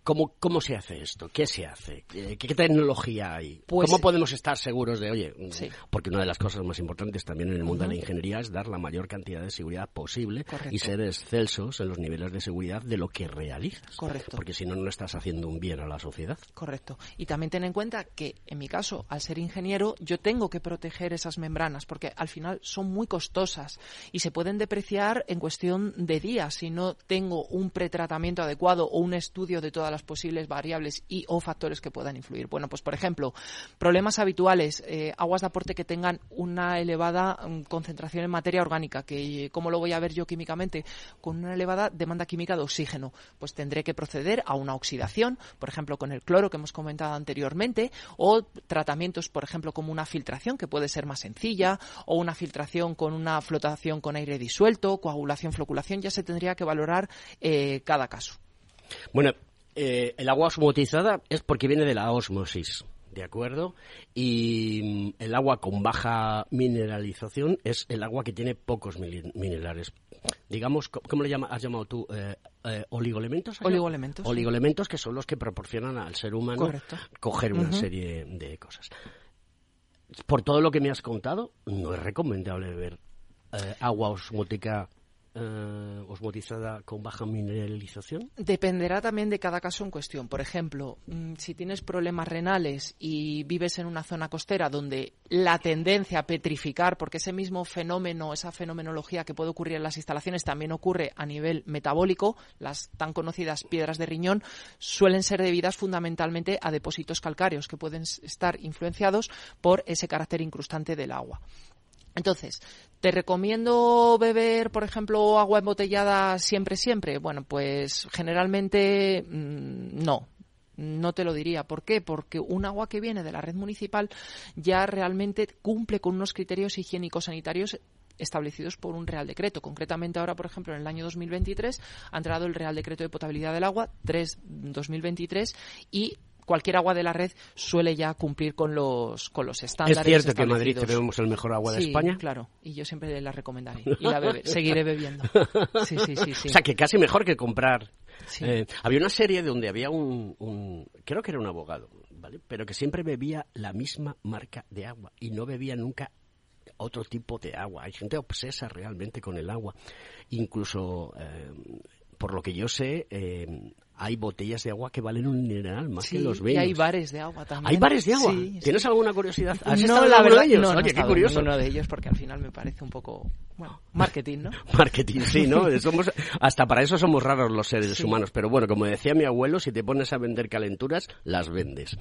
¿Cómo, ¿Cómo se hace esto? ¿Qué se hace? ¿Qué, tecnología hay? Pues ¿Cómo podemos estar seguros de, oye, porque una de las cosas más importantes también en el mundo de la ingeniería es dar la mayor cantidad de seguridad posible y ser excelsos en los niveles de seguridad de lo que realizas. Correcto. Porque si no, no estás haciendo un bien a la sociedad. Correcto. Y también ten en cuenta que, en mi caso, al ser ingeniero, yo tengo que proteger esas membranas porque al final son muy costosas y se pueden depreciar en cuestión de días si no tengo un pretratamiento adecuado o un estudio de todas las las posibles variables y o factores que puedan influir. Bueno, pues por ejemplo, problemas habituales, eh, aguas de aporte que tengan una elevada mm, concentración en materia orgánica, que ¿cómo lo voy a ver yo químicamente? Con una elevada demanda química de oxígeno, pues tendré que proceder a una oxidación, por ejemplo, con el cloro que hemos comentado anteriormente, o tratamientos, por ejemplo, como una filtración que puede ser más sencilla, o una filtración con una flotación con aire disuelto, coagulación, floculación, ya se tendría que valorar eh, cada caso. Bueno, eh, el agua osmotizada es porque viene de la osmosis. ¿De acuerdo? Y mm, el agua con baja mineralización es el agua que tiene pocos minerales. Digamos, ¿cómo le llama, has llamado tú? Eh, eh, ¿Oligoelementos? Oligoelementos. Oligoelementos que son los que proporcionan al ser humano coger una serie de cosas. Por todo lo que me has contado, no es recomendable beber agua osmótica eh, osmotizada con baja mineralización? Dependerá también de cada caso en cuestión. Por ejemplo, mm, si tienes problemas renales y vives en una zona costera donde la tendencia a petrificar, porque ese mismo fenómeno, esa fenomenología que puede ocurrir en las instalaciones también ocurre a nivel metabólico, las tan conocidas piedras de riñón suelen ser debidas fundamentalmente a depósitos calcáreos que pueden estar influenciados por ese carácter incrustante del agua. Entonces, ¿te recomiendo beber, por ejemplo, agua embotellada siempre, siempre? Bueno, pues generalmente mm, no. No te lo diría. ¿Por qué? Porque un agua que viene de la red municipal ya realmente cumple con unos criterios higiénicos sanitarios establecidos por un Real Decreto. Concretamente ahora, por ejemplo, en el año 2023 ha entrado el Real Decreto de Potabilidad del Agua 3-2023 y cualquier agua de la red suele ya cumplir con los, con los estándares. Es cierto que en Madrid tenemos el mejor agua de sí, España. claro, y yo siempre la recomendaré *laughs* y la seguiré bebiendo. Sí, sí, sí, sí. O sea, que casi mejor que comprar. Eh, había una serie donde había un, un, creo que era un abogado, ¿vale? Pero que siempre bebía la misma marca de agua y no bebía nunca otro tipo de agua. Hay gente obsesa realmente con el agua. Incluso, eh, por lo que yo sé, eh, hay botellas de agua que valen un mineral más que los vinos. Y hay bares de agua también. ¿Hay bares de agua? ¿Tienes alguna curiosidad? ¿Has no, la verdad, de ellos? No, Oye, qué curioso. uno de ellos porque al final me parece un poco, bueno, marketing, ¿no? *laughs* marketing, sí, ¿no? *laughs* Somos, hasta para eso somos raros los seres humanos. Pero bueno, como decía mi abuelo, si te pones a vender calenturas, las vendes.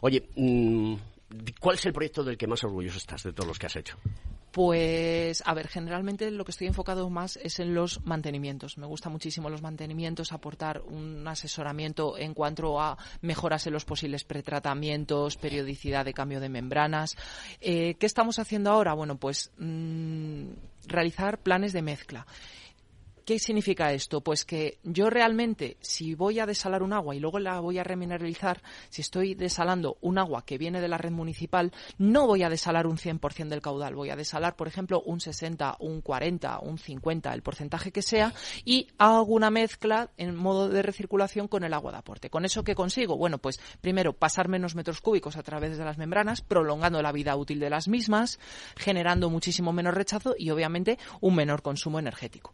Oye, mmm, ¿Cuál es el proyecto del que más orgulloso estás de todos los que has hecho? Pues, a ver, generalmente lo que estoy enfocado más es en los mantenimientos. Me gusta muchísimo los mantenimientos, aportar un asesoramiento en cuanto a mejoras en los posibles pretratamientos, periodicidad de cambio de membranas. Eh, ¿Qué estamos haciendo ahora? Bueno, pues mm, realizar planes de mezcla. ¿Qué significa esto? Pues que yo realmente, si voy a desalar un agua y luego la voy a remineralizar, si estoy desalando un agua que viene de la red municipal, no voy a desalar un 100% del caudal. Voy a desalar, por ejemplo, un 60, un 40, un 50, el porcentaje que sea, y hago una mezcla en modo de recirculación con el agua de aporte. ¿Con eso qué consigo? Bueno, pues primero, pasar menos metros cúbicos a través de las membranas, prolongando la vida útil de las mismas, generando muchísimo menos rechazo y, obviamente, un menor consumo energético.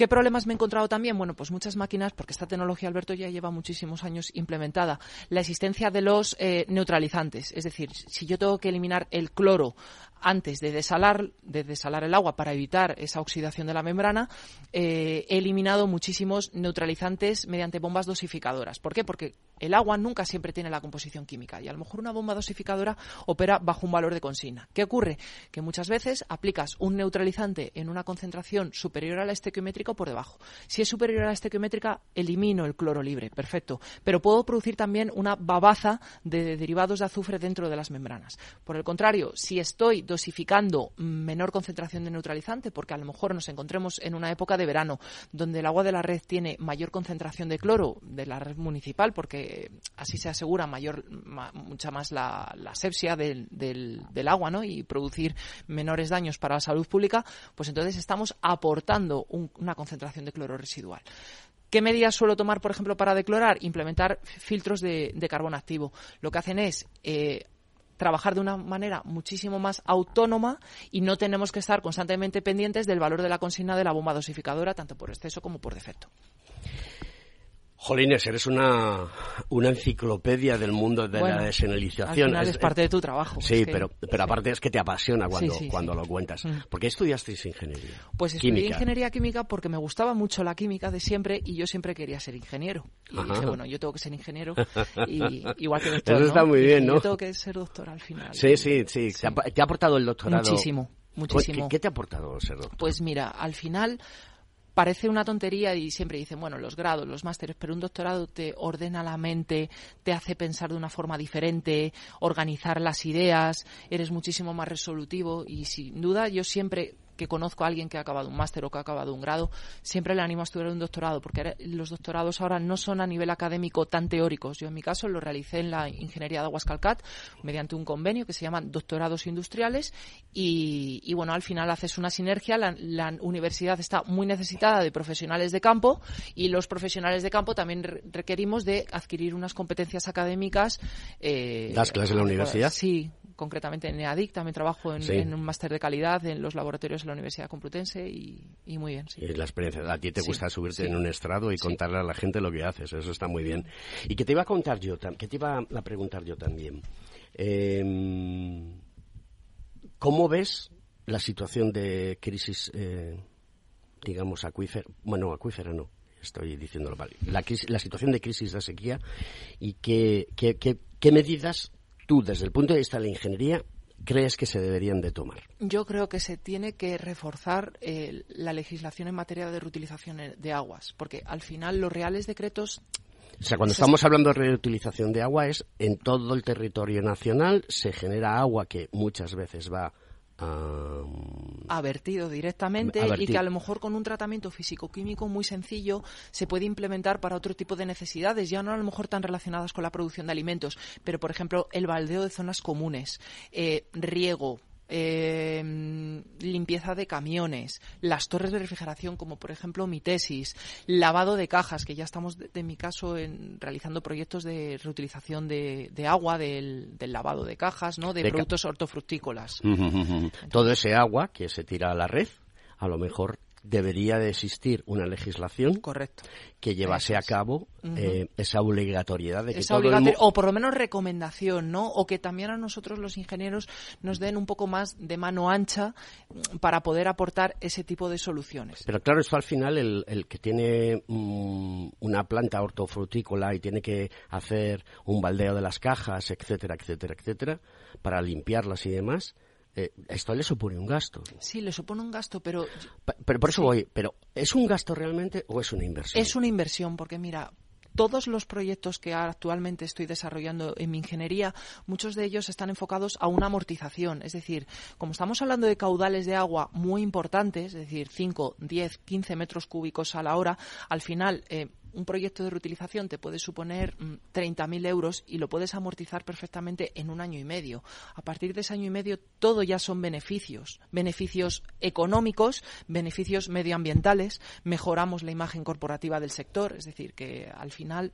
¿Qué problemas me he encontrado también? Bueno, pues muchas máquinas, porque esta tecnología, Alberto, ya lleva muchísimos años implementada. La existencia de los eh, neutralizantes, es decir, si yo tengo que eliminar el cloro antes de desalar, de desalar el agua para evitar esa oxidación de la membrana, eh, he eliminado muchísimos neutralizantes mediante bombas dosificadoras. ¿Por qué? Porque el agua nunca siempre tiene la composición química y a lo mejor una bomba dosificadora opera bajo un valor de consigna. ¿Qué ocurre? Que muchas veces aplicas un neutralizante en una concentración superior a la estequiométrica o por debajo. Si es superior a la estequiométrica, elimino el cloro libre, perfecto. Pero puedo producir también una babaza de derivados de azufre dentro de las membranas. Por el contrario, si estoy dosificando menor concentración de neutralizante, porque a lo mejor nos encontremos en una época de verano donde el agua de la red tiene mayor concentración de cloro de la red municipal, porque así se asegura mayor, mucha más la, la sepsia del, del, agua ¿no? y producir menores daños para la salud pública, pues entonces estamos aportando una concentración de cloro residual. ¿Qué medidas suelo tomar, por ejemplo, para declorar? Implementar filtros de, de carbono activo. Lo que hacen es eh, trabajar de una manera muchísimo más autónoma y no tenemos que estar constantemente pendientes del valor de la consigna de la bomba dosificadora, tanto por exceso como por defecto. Jolines, eres una, una enciclopedia del mundo de Bueno, la desenalización. Al final es, parte de tu trabajo. Sí, es que- pero, pero aparte es que te apasiona cuando, Sí, sí, cuando sí. lo cuentas. Mm. ¿Por qué estudiasteis ingeniería? Pues estudié Química. ingeniería química porque me gustaba mucho la química de siempre y yo siempre quería ser ingeniero. Y Ajá. dije, bueno, yo tengo que ser ingeniero y *laughs* igual que doctor, Eso está ¿no? muy bien, ¿no? Yo tengo que ser doctor al final. Sí, sí, sí. Te, ha, te ha aportado el doctorado. Muchísimo, muchísimo. ¿Qué, qué te ha aportado ser doctor? Pues mira, al final parece una tontería y siempre dicen, bueno, los grados, los másteres, pero un doctorado te ordena la mente, te hace pensar de una forma diferente, organizar las ideas, eres muchísimo más resolutivo y sin duda yo siempre que conozco a alguien que ha acabado un máster o que ha acabado un grado, siempre le animo a estudiar un doctorado, porque los doctorados ahora no son a nivel académico tan teóricos. Yo en mi caso lo realicé en la Ingeniería de Aguascalcat mediante un convenio que se llama Doctorados Industriales y, y, bueno, al final haces una sinergia. La, la universidad está muy necesitada de profesionales de campo y los profesionales de campo también re- requerimos de adquirir unas competencias académicas. eh, ¿Das clases en la universidad? Sí, concretamente en EADIC. También trabajo en, Sí. en un máster de calidad en los laboratorios de la Universidad Complutense y, y muy bien. Sí. Y la experiencia. A ti te Sí, gusta subirte en un estrado y contarle a la gente lo que haces. Eso está muy bien. Y que te iba a contar yo, que te iba a preguntar yo también. Eh, ¿Cómo ves la situación de crisis, eh, digamos, acuífera? Bueno, acuífera no. Estoy diciéndolo mal. La, crisis- la situación de crisis de sequía y qué, qué, qué- qué medidas tú, desde el punto de vista de la ingeniería, crees que se deberían de tomar. Yo creo que se tiene que reforzar eh, la legislación en materia de reutilización de aguas, porque al final los reales decretos O sea, cuando estamos hablando de reutilización de agua es en todo el territorio nacional se genera agua que muchas veces va a... ha vertido directamente Ha y que a lo mejor con un tratamiento físico-químico muy sencillo se puede implementar para otro tipo de necesidades, ya no a lo mejor tan relacionadas con la producción de alimentos, pero por ejemplo el baldeo de zonas comunes, eh, riego. Eh, limpieza de camiones, las torres de refrigeración, como por ejemplo mi tesis, lavado de cajas, que ya estamos, de, de mi caso, en, realizando proyectos de reutilización de, de agua, del, del lavado de cajas, ¿no? de, productos hortofructícolas. todo ese agua que se tira a la red, a lo mejor debería de existir una legislación Correcto. que llevase a cabo eh, esa obligatoriedad de que Esa todo el o por lo menos recomendación, ¿no? O que también a nosotros los ingenieros nos den un poco más de mano ancha mm, para poder aportar ese tipo de soluciones. Pero claro, esto al final, el, el que tiene mm, una planta hortofrutícola y tiene que hacer un baldeo de las cajas, etcétera, etcétera, etcétera, para limpiarlas y demás, eh, esto le supone un gasto. Sí, le supone un gasto, pero Pa- Pero por eso voy, pero ¿es un gasto realmente o es una inversión? es una inversión porque mira, todos los proyectos que actualmente estoy desarrollando en mi ingeniería, muchos de ellos están enfocados a una amortización. Es decir, como estamos hablando de caudales de agua muy importantes, es decir, 5, 10, 15 metros cúbicos a la hora, al final eh, un proyecto de reutilización te puede suponer mm, 30.000 euros y lo puedes amortizar perfectamente en un año y medio. A partir de ese año y medio, todo ya son beneficios. Beneficios económicos, beneficios medioambientales, mejoramos la imagen corporativa del sector, es decir, que al final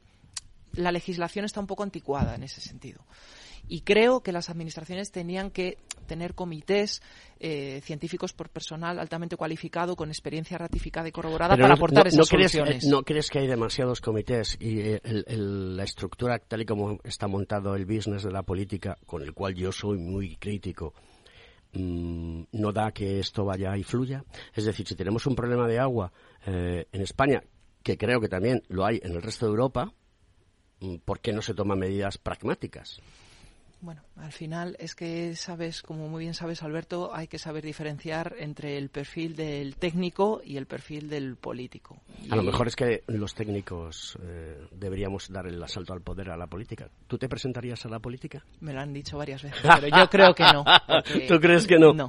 la legislación está un poco anticuada en ese sentido. Y creo que las administraciones tenían que tener comités eh, científicos por personal altamente cualificado, con experiencia ratificada y corroborada Pero para no- aportar no, esas no crees, soluciones. eh, ¿No crees que hay demasiados comités y eh, el- el- la estructura tal y como está montado el business de la política, con el cual yo soy muy crítico, mm, no da que esto vaya y fluya? Es decir, si tenemos un problema de agua eh, en España, que creo que también lo hay en el resto de Europa, mm, ¿por qué no se toman medidas pragmáticas? Bueno, al final es que sabes, como muy bien sabes, Alberto, hay que saber diferenciar entre el perfil del técnico y el perfil del político. A lo mejor es que los técnicos eh, deberíamos dar el asalto al poder a la política. ¿Tú te presentarías a la política? Me lo han dicho varias veces, *laughs* pero yo creo que no. porque- ¿Tú crees que no? No.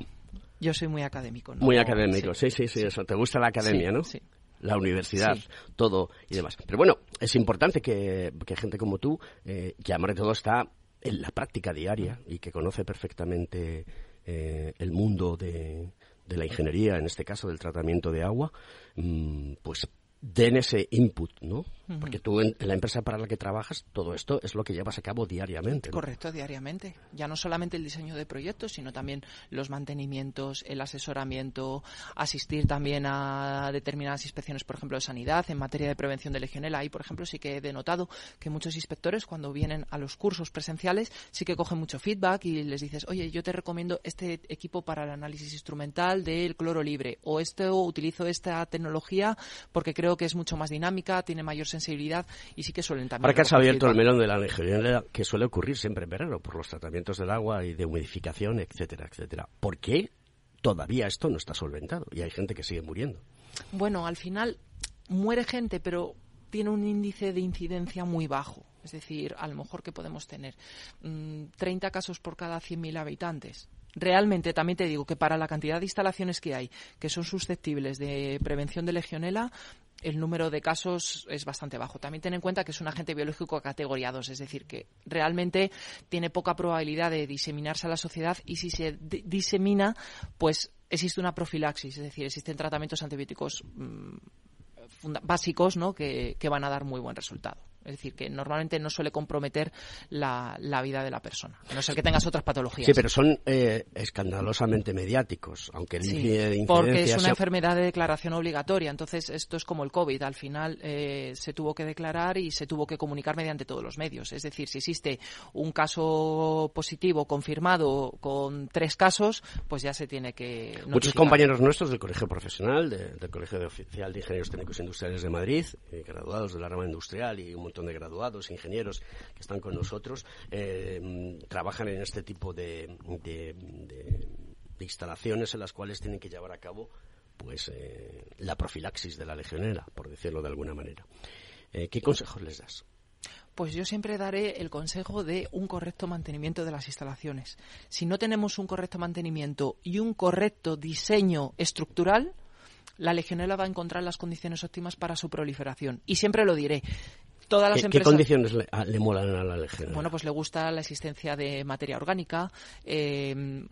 Yo soy muy académico. ¿no? Muy académico, sí, sí, sí, eso. ¿Te gusta la academia, Sí, no? sí. La universidad, Sí. todo y demás. Pero bueno, es importante que, que gente como tú, eh, que además de todo está en la práctica diaria y que conoce perfectamente eh, el mundo de, de la ingeniería, en este caso del tratamiento de agua, mm, pues den ese input, ¿no? Porque tú en, la empresa para la que trabajas, todo esto es lo que llevas a cabo diariamente. Correcto, diariamente. Ya no solamente el diseño de proyectos, sino también los mantenimientos, el asesoramiento, asistir también a determinadas inspecciones, por ejemplo, de sanidad, en materia de prevención de legionela. Ahí, por ejemplo, sí que he denotado que muchos inspectores, cuando vienen a los cursos presenciales, sí que cogen mucho feedback y les dices, oye, yo te recomiendo este equipo para el análisis instrumental del cloro libre, o esto utilizo esta tecnología porque creo que es mucho más dinámica, tiene mayor sensibilidad y sí que suelen también. Ahora que has abierto el melón de la legionela, que suele ocurrir siempre en verano por los tratamientos del agua y de humidificación, etcétera, etcétera. ¿Por qué todavía esto no está solventado y hay gente que sigue muriendo? Bueno, al final muere gente, pero tiene un índice de incidencia muy bajo. Es decir, a lo mejor que podemos tener 30 mm, casos por cada 100.000 habitantes realmente también te digo que para la cantidad de instalaciones que hay que son susceptibles de prevención de legionela, el número de casos es bastante bajo. También ten en cuenta que es un agente biológico categoría 2, es decir, que realmente tiene poca probabilidad de diseminarse a la sociedad y si se disemina, pues existe una profilaxis, es decir, existen tratamientos antibióticos mm, básicos ¿no? que van a dar muy buen resultado. Es decir, que normalmente no suele comprometer la, vida de la persona, a no ser que tengas otras patologías. Sí, pero son eh, escandalosamente mediáticos, aunque el sí, de Porque es una enfermedad de declaración obligatoria, entonces esto es como el COVID, al final eh, se tuvo que declarar y se tuvo que comunicar mediante todos los medios. Es decir, si existe un caso positivo confirmado con tres casos, pues ya se tiene que. Muchos compañeros nuestros del Colegio Profesional, del Colegio de Oficial de Ingenieros Técnicos Industriales de Madrid, eh, graduados de la rama industrial y un montón de graduados, ingenieros que están con nosotros, eh, trabajan en este tipo de, instalaciones en las cuales tienen que llevar a cabo pues eh, la profilaxis de la legionela, por decirlo de alguna manera. Eh, ¿Qué consejos les das? Pues yo siempre daré el consejo de un correcto mantenimiento de las instalaciones. Si no tenemos un correcto mantenimiento y un correcto diseño estructural, la legionela va a encontrar las condiciones óptimas para su proliferación. Y siempre lo diré, ¿Qué, condiciones le, molan a la legionela? Bueno, pues le gusta la existencia de materia orgánica, eh,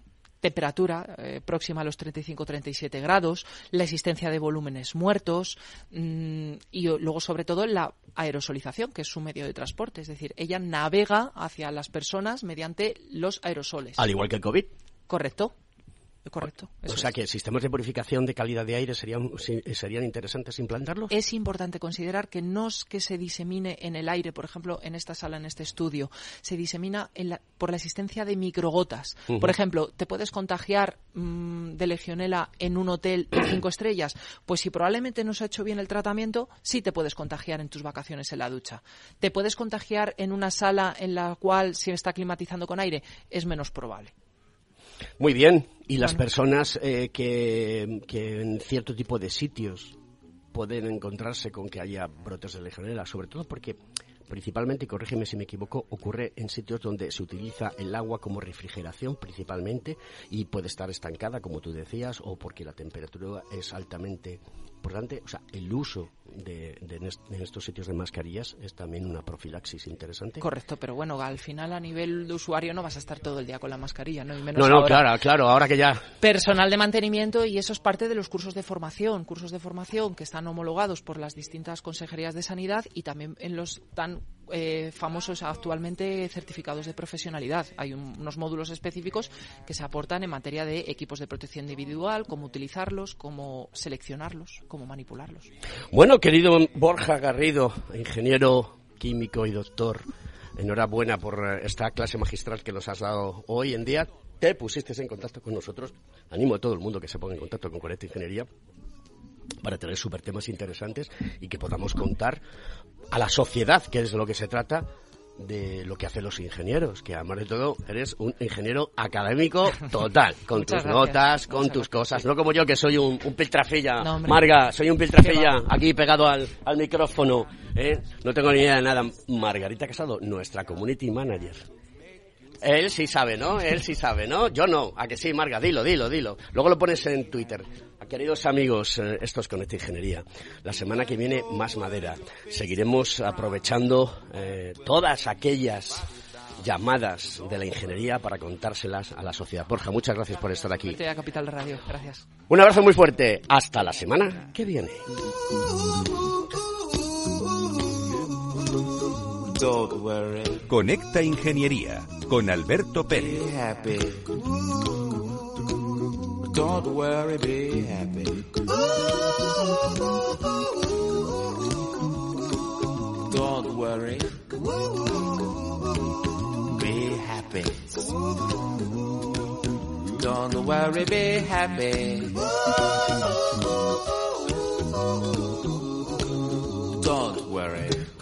temperatura eh, próxima a los 35-37 grados, la existencia de volúmenes muertos mm, y luego, sobre todo, la aerosolización, que es su medio de transporte. Es decir, ella navega hacia las personas mediante los aerosoles. Al igual que el COVID. Correcto. Correcto. O sea que sistemas de purificación de calidad de aire serían, serían interesantes implantarlos. Es importante considerar que no es que se disemine en el aire, por ejemplo, en esta sala, en este estudio, se disemina por la existencia de microgotas. Por ejemplo, ¿te puedes contagiar mm, de legionela en un hotel de *coughs* cinco estrellas? Pues si probablemente no se ha hecho bien el tratamiento, sí te puedes contagiar en tus vacaciones en la ducha. ¿Te puedes contagiar en una sala en la cual se está climatizando con aire? Es menos probable. Muy bien. ¿Y las personas eh, que, en cierto tipo de sitios pueden encontrarse con que haya brotes de legionela? Sobre todo porque principalmente, y corrígeme si me equivoco, ocurre en sitios donde se utiliza el agua como refrigeración principalmente y puede estar estancada, como tú decías, o porque la temperatura es altamente importante. O sea, el uso de, estos sitios de mascarillas es también una profilaxis interesante. Correcto, pero bueno, al final a nivel de usuario no vas a estar todo el día con la mascarilla, ¿no? no, no, claro, claro, ahora que ya... Personal de mantenimiento y eso es parte de los cursos de formación, cursos de formación que están homologados por las distintas consejerías de sanidad y también en los tan eh, famosos actualmente certificados de profesionalidad. Hay unos módulos específicos que se aportan en materia de equipos de protección individual, cómo utilizarlos, cómo seleccionarlos, cómo manipularlos. Bueno, querido Borja Garrido, ingeniero químico y doctor, enhorabuena por esta clase magistral que nos has dado hoy en día. Te pusiste en contacto con nosotros. Animo a todo el mundo que se ponga en contacto con Correcta Ingeniería para tener super temas interesantes y que podamos contar a la sociedad, que es de lo que se trata, de lo que hacen los ingenieros, que además de todo eres un ingeniero académico total, *laughs* con tus notas, con tus cosas, no como yo que soy un, un piltrafilla, Marga, soy un piltrafilla aquí pegado al, al micrófono, ¿eh? no tengo ni idea de nada. Margarita Casado, nuestra community manager. Él sí sabe, ¿no? Él sí sabe, ¿no? Yo no. A que sí, Marga, dilo, dilo, dilo. Luego lo pones en Twitter. Queridos amigos, eh, esto es Conecta Ingeniería. La semana que viene, más madera. Seguiremos aprovechando eh, todas aquellas llamadas de la ingeniería para contárselas a la sociedad. Borja, muchas gracias por estar aquí. Capital Radio, gracias. Un abrazo muy fuerte. Hasta la semana que viene. Don't worry. Conecta Ingeniería con Alberto Pérez. Be happy. Don't worry, be happy. Don't worry. Be happy. Don't worry, be happy. Don't worry.